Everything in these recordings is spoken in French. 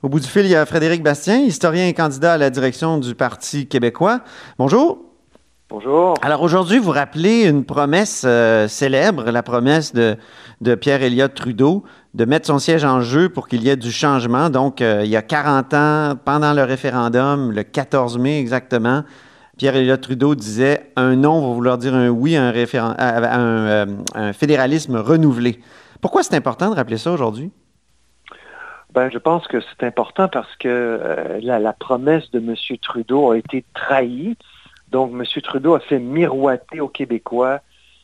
Au bout du fil, il y a Frédéric Bastien, historien et candidat à la direction du Parti québécois. Bonjour. Bonjour. Alors aujourd'hui, vous rappelez une promesse euh, célèbre, la promesse de, de Pierre Elliott Trudeau de mettre son siège en jeu pour qu'il y ait du changement. Donc, euh, il y a 40 ans, pendant le référendum, le 14 mai exactement, Pierre Elliott Trudeau disait un non va vouloir dire un oui à un, euh, un fédéralisme renouvelé. Pourquoi c'est important de rappeler ça aujourd'hui? Ben, je pense que c'est important parce que euh, la, promesse de M. Trudeau a été trahie. Donc, M. Trudeau a fait miroiter aux Québécois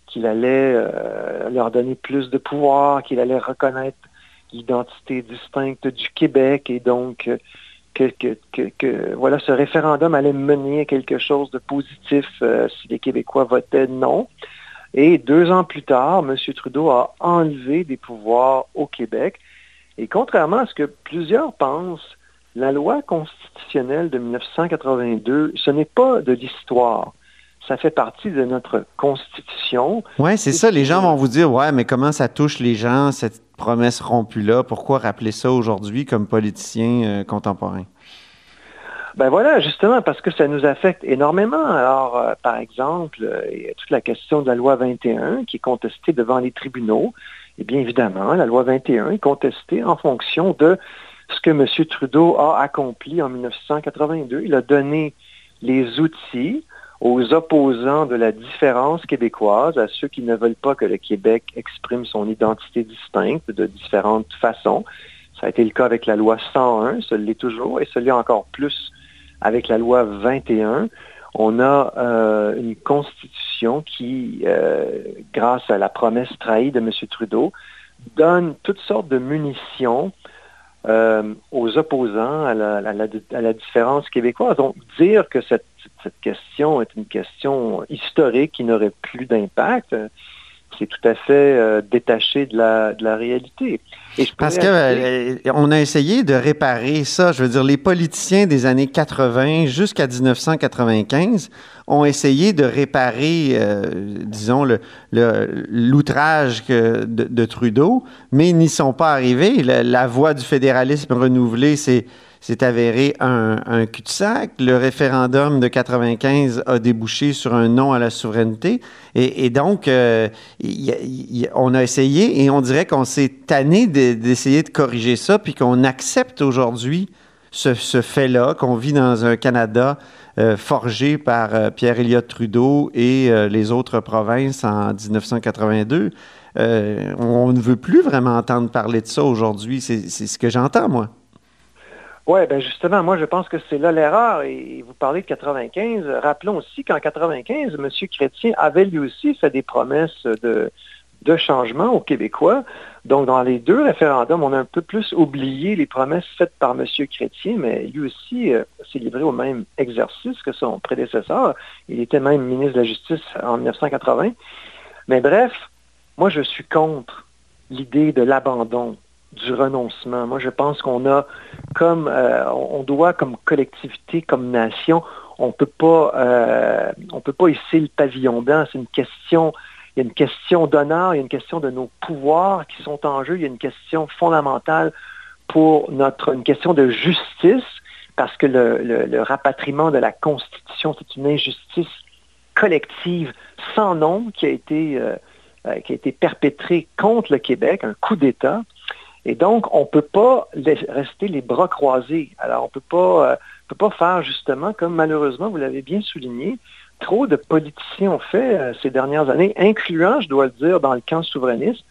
qu'il allait euh, leur donner plus de pouvoir, qu'il allait reconnaître l'identité distincte du Québec et donc euh, que, voilà, ce référendum allait mener à quelque chose de positif si les Québécois votaient non. Et deux ans plus tard, M. Trudeau a enlevé des pouvoirs au Québec. Et contrairement à ce que plusieurs pensent, la loi constitutionnelle de 1982, ce n'est pas de l'histoire. Ça fait partie de notre constitution. Oui, c'est ça. Les gens vont vous dire, ouais, mais comment ça touche les gens, cette promesse rompue-là? Pourquoi rappeler ça aujourd'hui comme politicien euh, contemporain? Ben voilà, justement, parce que ça nous affecte énormément. Alors, euh, par exemple, euh, il y a toute la question de la loi 21 qui est contestée devant les tribunaux. Et bien évidemment, la loi 21 est contestée en fonction de ce que M. Trudeau a accompli en 1982. Il a donné les outils aux opposants de la différence québécoise, à ceux qui ne veulent pas que le Québec exprime son identité distincte de différentes façons. Ça a été le cas avec la loi 101, ce l'est toujours, et ce l'est encore plus avec la loi 21 on a euh, une constitution qui, euh, grâce à la promesse trahie de M. Trudeau, donne toutes sortes de munitions euh, aux opposants à la, différence québécoise. Donc, dire que cette, question est une question historique qui n'aurait plus d'impact, c'est tout à fait détaché de la réalité. Parce que euh, on a essayé de réparer ça. Je veux dire, les politiciens des années 80 jusqu'à 1995 ont essayé de réparer, euh, disons, l'outrage le, de, Trudeau, mais ils n'y sont pas arrivés. La, la voie du fédéralisme renouvelé, c'est c'est avéré un, cul-de-sac. Le référendum de 95 a débouché sur un non à la souveraineté. Et, donc, euh, on a essayé et on dirait qu'on s'est tanné d'essayer de, corriger ça, puis qu'on accepte aujourd'hui ce, fait-là, qu'on vit dans un Canada euh, forgé par euh, Pierre Elliott Trudeau et les autres provinces en 1982. on ne veut plus vraiment entendre parler de ça aujourd'hui. C'est ce que j'entends, moi. Oui, ben justement, moi je pense que c'est là l'erreur. Et vous parlez de 95. Rappelons aussi qu'en 95, M. Chrétien avait lui aussi fait des promesses de, changement aux Québécois. Donc, dans les deux référendums, on a un peu plus oublié les promesses faites par M. Chrétien, mais lui aussi euh, s'est livré au même exercice que son prédécesseur. Il était même ministre de la Justice en 1980. Mais bref, moi, je suis contre l'idée de l'abandon du renoncement. Moi, je pense qu'on a comme euh, on doit comme collectivité, comme nation, on peut pas euh, on peut pas hisser le pavillon blanc. C'est une question, il y a une question d'honneur, il y a une question de nos pouvoirs qui sont en jeu, il y a une question fondamentale pour notre une question de justice, parce que le, rapatriement de la Constitution, c'est une injustice collective sans nom qui a été euh, qui a été perpétrée contre le Québec, un coup d'État. Et donc, on ne peut pas rester les bras croisés. Alors, on ne euh, peut pas faire justement, comme malheureusement, vous l'avez bien souligné, trop de politiciens ont fait euh, ces dernières années, incluant, je dois le dire, dans le camp souverainiste.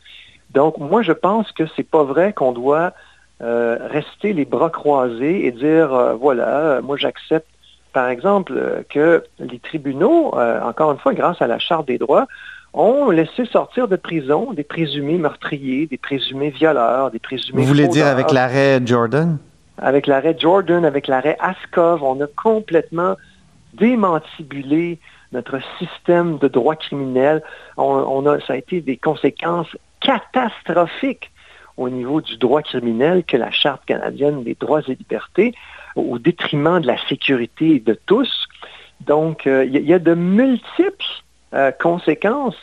Donc, moi, je pense que c'est pas vrai qu'on doit euh, rester les bras croisés et dire, voilà, moi, j'accepte, par exemple, que les tribunaux, encore une fois, grâce à la Charte des droits, ont laissé sortir de prison des présumés meurtriers, des présumés violeurs, des présumés. Vous voulez dire avec l'arrêt Jordan? Avec l'arrêt Jordan, avec l'arrêt Askov, on a complètement démantibulé notre système de droit criminel. On, a, ça a été des conséquences catastrophiques au niveau du droit criminel que la Charte canadienne des droits et libertés, au détriment de la sécurité de tous. Donc, euh, il y, a de multiples euh, conséquences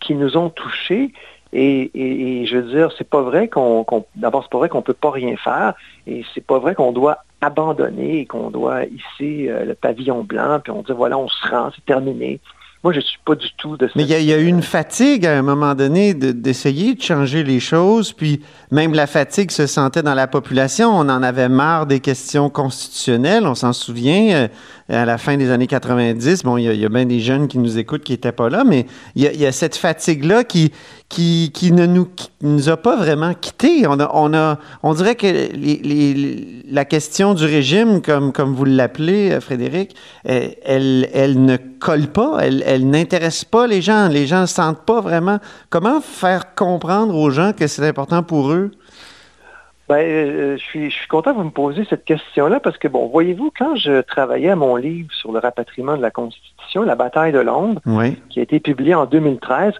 qui nous ont touchés Et, je veux dire, c'est pas vrai qu'on, d'abord, c'est pas vrai qu'on peut pas rien faire, et c'est pas vrai qu'on doit abandonner et qu'on doit hisser euh, le pavillon blanc, puis on dit voilà, on se rend, c'est terminé. Moi, je ne suis pas du tout de Mais il y, a eu une fatigue à un moment donné d'essayer de, changer les choses, puis même la fatigue se sentait dans la population. On en avait marre des questions constitutionnelles, on s'en souvient. Euh, à la fin des années 90, bon, il y, a, bien des jeunes qui nous écoutent qui n'étaient pas là, mais il y a, cette fatigue-là qui, qui, qui, ne nous, nous a pas vraiment quittés. On, a, on, a, on dirait que les, la question du régime, comme, comme vous l'appelez, euh, Frédéric, euh, elle, elle ne colle pas, elle, elle n'intéresse pas les gens. Les gens ne sentent pas vraiment. Comment faire comprendre aux gens que c'est important pour eux? Ben, euh, je, suis, je suis content que vous me posiez cette question-là parce que, bon, voyez-vous, quand je travaillais à mon livre sur le rapatriement de la Constitution, La bataille de Londres, qui a été publié en 2013,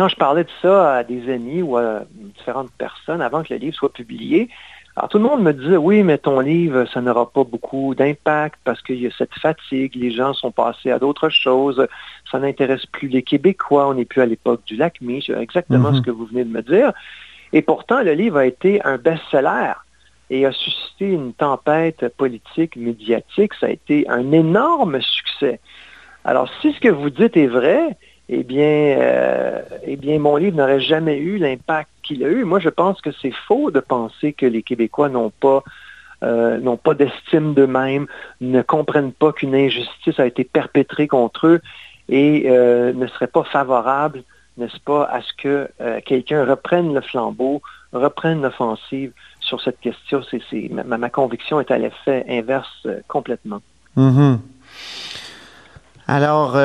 quand je parlais de ça à des amis ou à différentes personnes avant que le livre soit publié, alors tout le monde me disait, oui, mais ton livre, ça n'aura pas beaucoup d'impact parce qu'il y a cette fatigue, les gens sont passés à d'autres choses, ça n'intéresse plus les Québécois, on n'est plus à l'époque du lac C'est exactement mm-hmm. ce que vous venez de me dire. Et pourtant, le livre a été un best-seller et a suscité une tempête politique, médiatique. Ça a été un énorme succès. Alors, si ce que vous dites est vrai, eh bien, euh, eh bien mon livre n'aurait jamais eu l'impact qu'il a eu. Moi, je pense que c'est faux de penser que les Québécois n'ont pas euh, d'estime d'eux-mêmes, ne comprennent pas qu'une injustice a été perpétrée contre eux et euh, ne seraient pas favorables n'est-ce pas, à ce que quelqu'un reprenne le flambeau, reprenne l'offensive sur cette question. C'est, ma, conviction est à l'effet inverse complètement. Mm-hmm. Alors,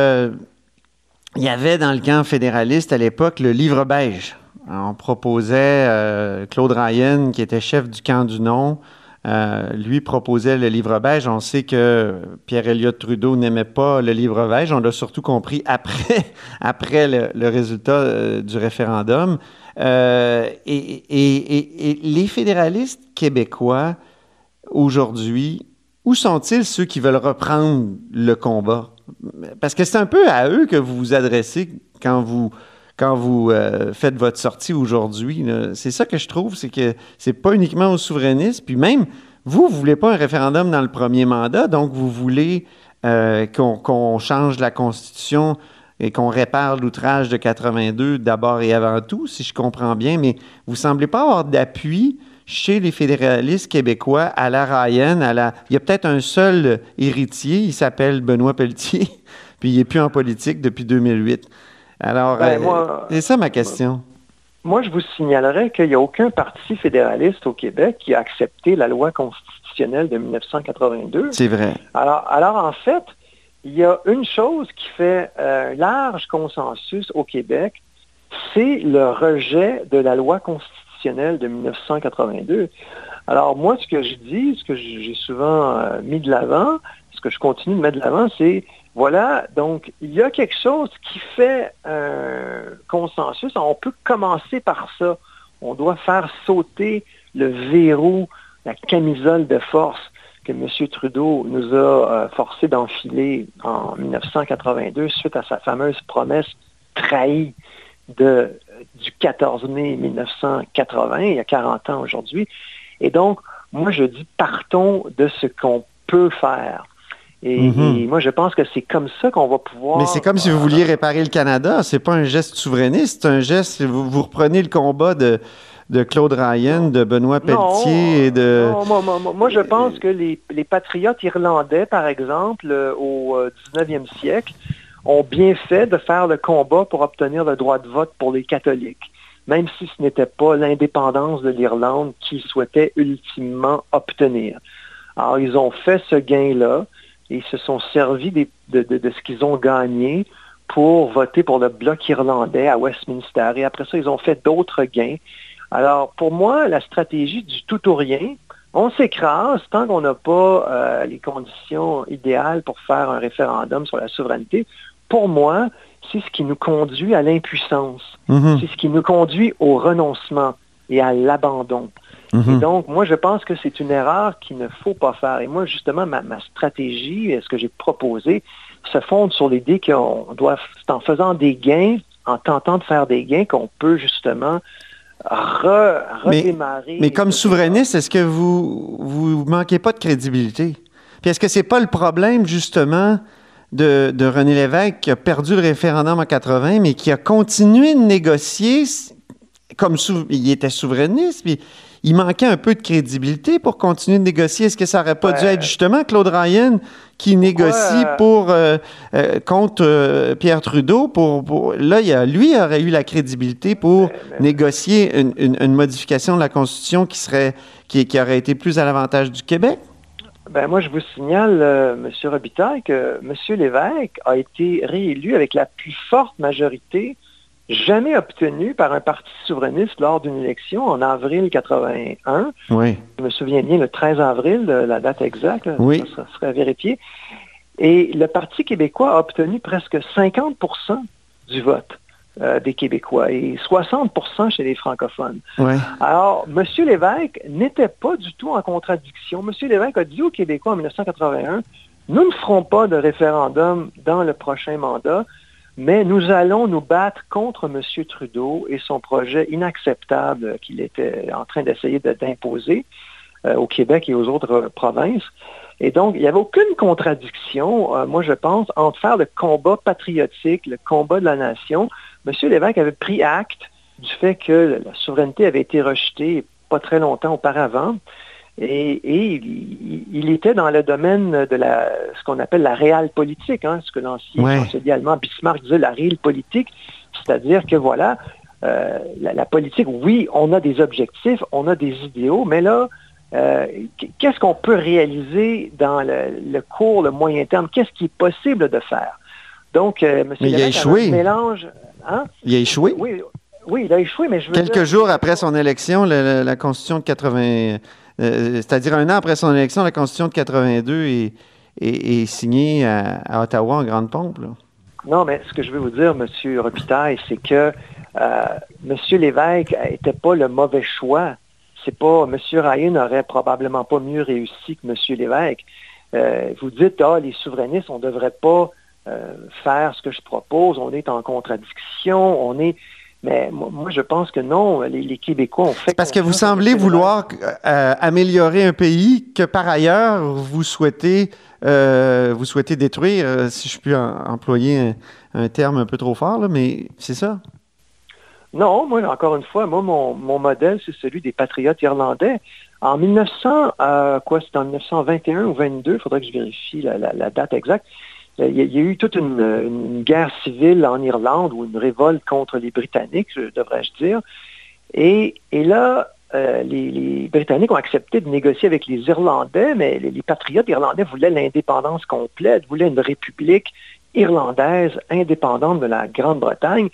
il y avait dans le camp fédéraliste à l'époque le livre beige. On proposait Claude Ryan, qui était chef du camp du non, euh, lui proposait le livre beige. On sait que Pierre Elliott Trudeau n'aimait pas le livre beige. On l'a surtout compris après, après le, résultat euh, du référendum. Euh, et, les fédéralistes québécois, aujourd'hui, où sont-ils ceux qui veulent reprendre le combat? Parce que c'est un peu à eux que vous vous adressez quand vous quand vous euh, faites votre sortie aujourd'hui. C'est ça que je trouve, c'est que c'est pas uniquement aux souverainistes, puis même vous, vous voulez pas un référendum dans le premier mandat, donc vous voulez euh, qu'on change la Constitution et qu'on répare l'outrage de 82 d'abord et avant tout, si je comprends bien, mais vous semblez pas avoir d'appui chez les fédéralistes québécois à la Ryan, à la... Il y a peut-être un seul héritier, il s'appelle Benoît Pelletier, puis il n'est plus en politique depuis 2008. Alors, ben, euh, c'est ça ma question. Moi, je vous signalerais qu'il n'y a aucun parti fédéraliste au Québec qui a accepté la loi constitutionnelle de 1982. C'est vrai. Alors, alors, en fait, il y a une chose qui fait un euh, large consensus au Québec, c'est le rejet de la loi constitutionnelle de 1982. Alors moi, ce que je dis, ce que j'ai souvent euh, mis de l'avant, ce que je continue de mettre de l'avant, c'est voilà, donc il y a quelque chose qui fait un consensus. On peut commencer par ça. On doit faire sauter le verrou, la camisole de force que M. Trudeau nous a euh, forcé d'enfiler en 1982 suite à sa fameuse promesse trahie de, du 14 mai 1980, il y a 40 ans aujourd'hui. Et donc, moi, je dis, partons de ce qu'on peut faire. Mhm. Et, moi, je pense que c'est comme ça qu'on va pouvoir. Mais c'est comme si vous vouliez réparer le Canada. C'est pas un geste souverainiste, c'est un geste. Vous, vous reprenez le combat de, de Claude Ryan, de Benoît Pelletier et de. Non, moi, je pense que les, patriotes irlandais, par exemple, euh, au 19e euh, siècle, ont bien fait de faire le combat pour obtenir le droit de vote pour les catholiques, même si ce n'était pas l'indépendance de l'Irlande qu'ils souhaitaient ultimement obtenir. Alors, ils ont fait ce gain-là et ils se sont servis de, ce qu'ils ont gagné pour voter pour le bloc irlandais à Westminster. Et après ça, ils ont fait d'autres gains. Alors, pour moi, la stratégie du tout ou rien, on s'écrase tant qu'on n'a pas euh, les conditions idéales pour faire un référendum sur la souveraineté. Pour moi, c'est ce qui nous conduit à l'impuissance. Mm-hmm. C'est ce qui nous conduit au renoncement et à l'abandon. Mhm. donc, moi, je pense que c'est une erreur qu'il ne faut pas faire. Et moi, justement, ma, stratégie, ce que j'ai proposé, se fonde sur l'idée qu'on doit, c'est en faisant des gains en tentant de faire des gains qu'on peut justement redémarrer. Mais, comme souverainiste, est-ce que vous vous manquez pas de crédibilité? Puis est-ce que c'est pas le problème justement de, de, René Lévesque qui a perdu le référendum en 80, mais qui a continué de négocier comme il était souverainiste, puis il manquait un peu de crédibilité pour continuer de négocier. Est-ce que ça n'aurait pas dû être justement Claude Ryan qui négocie pour euh, euh, contre euh, Pierre Trudeau pour, là il a, lui aurait eu la crédibilité pour négocier une, modification de la Constitution qui serait qui, qui aurait été plus à l'avantage du Québec? Ben moi, je vous signale, M. Robitaille, que M. Lévesque a été réélu avec la plus forte majorité jamais obtenu par un parti souverainiste lors d'une élection en avril 81. Oui. Je me souviens bien, le 13 avril, la date exacte, oui. ça, serait vérifié. Et le Parti québécois a obtenu presque 50% du vote euh, des Québécois et 60% chez les francophones. Alors, M. Lévesque n'était pas du tout en contradiction. M. Lévesque a dit aux Québécois en 1981, nous ne ferons pas de référendum dans le prochain mandat mais nous allons nous battre contre M. Trudeau et son projet inacceptable qu'il était en train d'essayer d'imposer euh, au Québec et aux autres provinces. Et donc, il n'y avait aucune contradiction, euh, moi je pense, entre faire le combat patriotique, le combat de la nation. M. Lévesque avait pris acte du fait que la souveraineté avait été rejetée pas très longtemps auparavant. Et, il, était dans le domaine de la, ce qu'on appelle la réelle politique, hein, ce que l'ancien chancelier allemand Bismarck disait, la réelle politique, c'est-à-dire que voilà, euh, la, politique, oui, on a des objectifs, on a des idéaux, mais là, euh, qu'est-ce qu'on peut réaliser dans le, court, le moyen terme? Qu'est-ce qui est possible de faire? Donc, euh, M. il a échoué. Mélange, hein? Il a échoué? Oui, oui, il a échoué, mais je veux Quelques jours après son élection, la, la Constitution de 80 euh, c'est-à-dire un an après son élection, la Constitution de 82 est, signée à, Ottawa en grande pompe. Non, mais ce que je veux vous dire, M. Robitaille, c'est que euh, M. Lévesque n'était pas le mauvais choix. C'est pas M. Ryan n'aurait probablement pas mieux réussi que M. Lévesque. Euh, vous dites, ah, les souverainistes, on ne devrait pas faire ce que je propose, on est en contradiction, on est. Mais moi, je pense que non, les, Québécois ont fait... Parce que vous semblez vouloir euh, améliorer un pays que par ailleurs, vous souhaitez, euh, vous souhaitez détruire, euh, si je puis employer un, terme un peu trop fort, mais c'est ça? Non, moi, encore une fois, moi, mon, modèle, c'est celui des patriotes irlandais. En 1900, quoi, c'était en 1921 ou 22, il faudrait que je vérifie la date exacte. Euh, il y, a, eu toute une, guerre civile en Irlande ou une révolte contre les Britanniques, devrais-je dire. Et, là, euh, les, Britanniques ont accepté de négocier avec les Irlandais, mais les, patriotes irlandais voulaient l'indépendance complète, voulaient une république irlandaise indépendante de la Grande-Bretagne.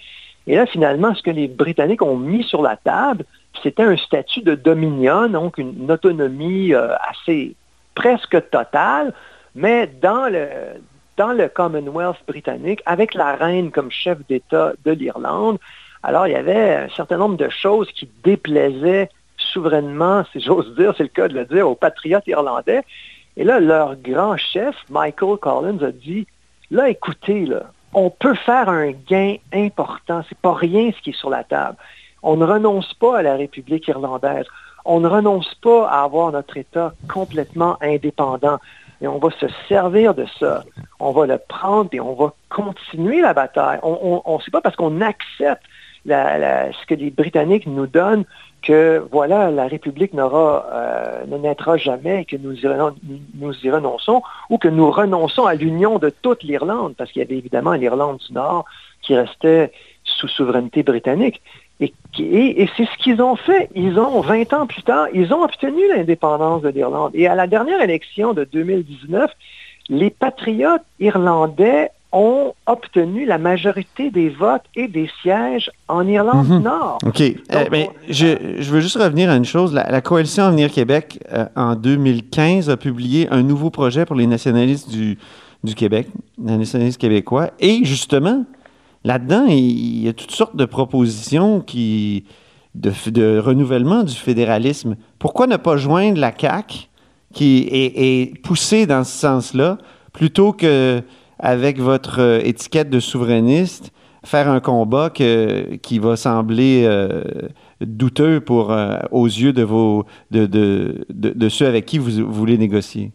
Et là, finalement, ce que les Britanniques ont mis sur la table, c'était un statut de dominion, donc une autonomie euh, assez presque totale, mais dans le, dans le Commonwealth britannique, avec la reine comme chef d'État de l'Irlande, alors il y avait un certain nombre de choses qui déplaisaient souverainement, si j'ose dire, c'est le cas de le dire, aux patriotes irlandais. Et là, leur grand chef, Michael Collins, a dit, là, écoutez, là, on peut faire un gain important. C'est pas rien ce qui est sur la table. On ne renonce pas à la République irlandaise. On ne renonce pas à avoir notre État complètement indépendant et on va se servir de ça. On va le prendre et on va continuer la bataille. On ne sait pas parce qu'on accepte ce que les Britanniques nous donnent que voilà, la République n'aura, euh, ne naîtra jamais et que nous nous y renonçons, ou que nous renonçons à l'union de toute l'Irlande, parce qu'il y avait évidemment l'Irlande du Nord qui restait sous souveraineté britannique. Et, c'est ce qu'ils ont fait. Ils ont, 20 ans plus tard, ils ont obtenu l'indépendance de l'Irlande. Et à la dernière élection de 2019, les patriotes irlandais ont obtenu la majorité des votes et des sièges en Irlande du mhm. Nord. OK. Eh ben, je, veux juste revenir à une chose. La, Coalition Avenir Québec, euh, en 2015, a publié un nouveau projet pour les nationalistes du, du Québec, les nationalistes québécois. Et justement, là-dedans, il y a toutes sortes de propositions qui, de, renouvellement du fédéralisme. Pourquoi ne pas joindre la CAQ, qui est, poussée dans ce sens-là, plutôt que avec votre euh, étiquette de souverainiste, faire un combat qui va sembler douteux pour, aux yeux de, vos, de, de, de, ceux avec qui vous, voulez négocier?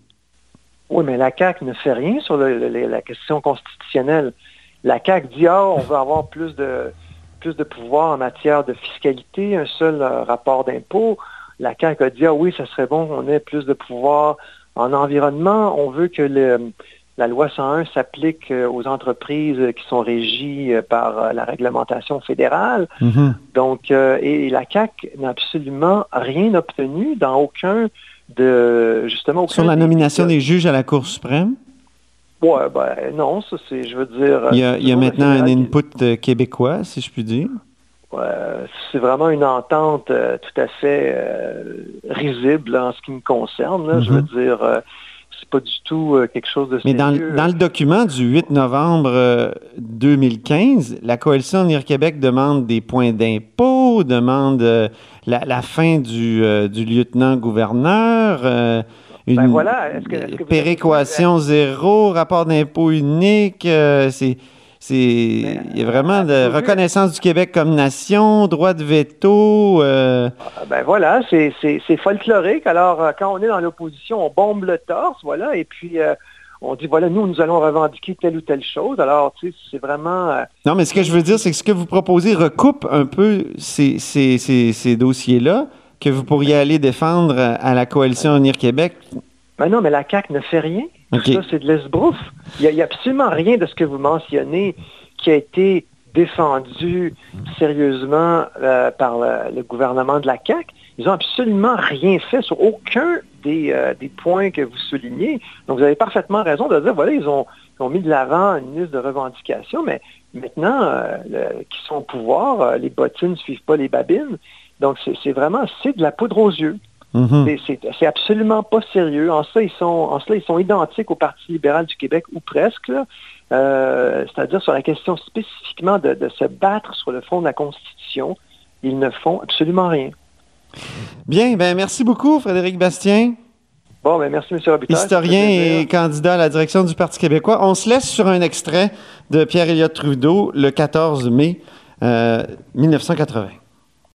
Oui, mais la CAQ ne fait rien sur la question constitutionnelle. La CAQ dit, ah, on veut avoir plus de, plus de pouvoir en matière de fiscalité, un seul rapport d'impôt. La CAQ a dit, ah oui, ça serait bon qu'on ait plus de pouvoir en environnement. On veut que la loi 101 s'applique euh, aux entreprises qui sont régies euh, par euh, la réglementation fédérale. Mm-hmm. Donc, et la CAQ n'a absolument rien obtenu dans aucun de, justement, Sur la nomination des juges à la Cour suprême? Oui, ben non, ça c'est, je veux dire... Il y a, il y a maintenant un input québécois, si je puis dire c'est vraiment une entente euh, tout à fait euh, risible en ce qui me concerne. Je veux mhm. dire, euh, c'est pas du tout quelque chose de Mais dans, dans, le document du 8 novembre 2015, la coalition Unir Québec demande des points d'impôt, demande la, fin du, du lieutenant-gouverneur. Une ben voilà. péréquation zéro, rapport d'impôt unique. c'est il y a vraiment de reconnaissance du Québec comme nation, droit de veto. Euh. Ah, ben voilà, c'est folklorique. Alors, euh, quand on est dans l'opposition, on bombe le torse, voilà, et puis euh, on dit, voilà, nous, nous allons revendiquer telle ou telle chose. Alors, tu sais, c'est vraiment... non, mais ce que je veux dire, c'est que ce que vous proposez recoupe un peu ces, ces, dossiers-là que vous pourriez aller défendre à la coalition Unir Québec? Ben non, mais la CAQ ne fait rien. Ça, c'est de l'esbrouf. Il n'y a, absolument rien de ce que vous mentionnez qui a été défendu sérieusement euh, par le, gouvernement de la CAQ. Ils n'ont absolument rien fait sur aucun euh, des, points que vous soulignez. Donc, vous avez parfaitement raison de dire, voilà, ils ont, mis de l'avant une liste de revendications, mais maintenant euh, qu'ils sont au pouvoir, les bottines ne suivent pas les babines. Donc, c'est vraiment, c'est de la poudre aux yeux. Mhm. C'est absolument pas sérieux. En cela, ils sont, en cela, ils sont identiques au Parti libéral du Québec, ou presque. Euh, c'est-à-dire sur la question spécifiquement de, se battre sur le fond de la Constitution. Ils ne font absolument rien. Bien, ben merci beaucoup, Frédéric Bastien. Bon, ben merci, M. Robitaille. Historien et candidat à la direction du Parti québécois. On se laisse sur un extrait de Pierre-Éliott Trudeau le 14 mai 1980. Euh,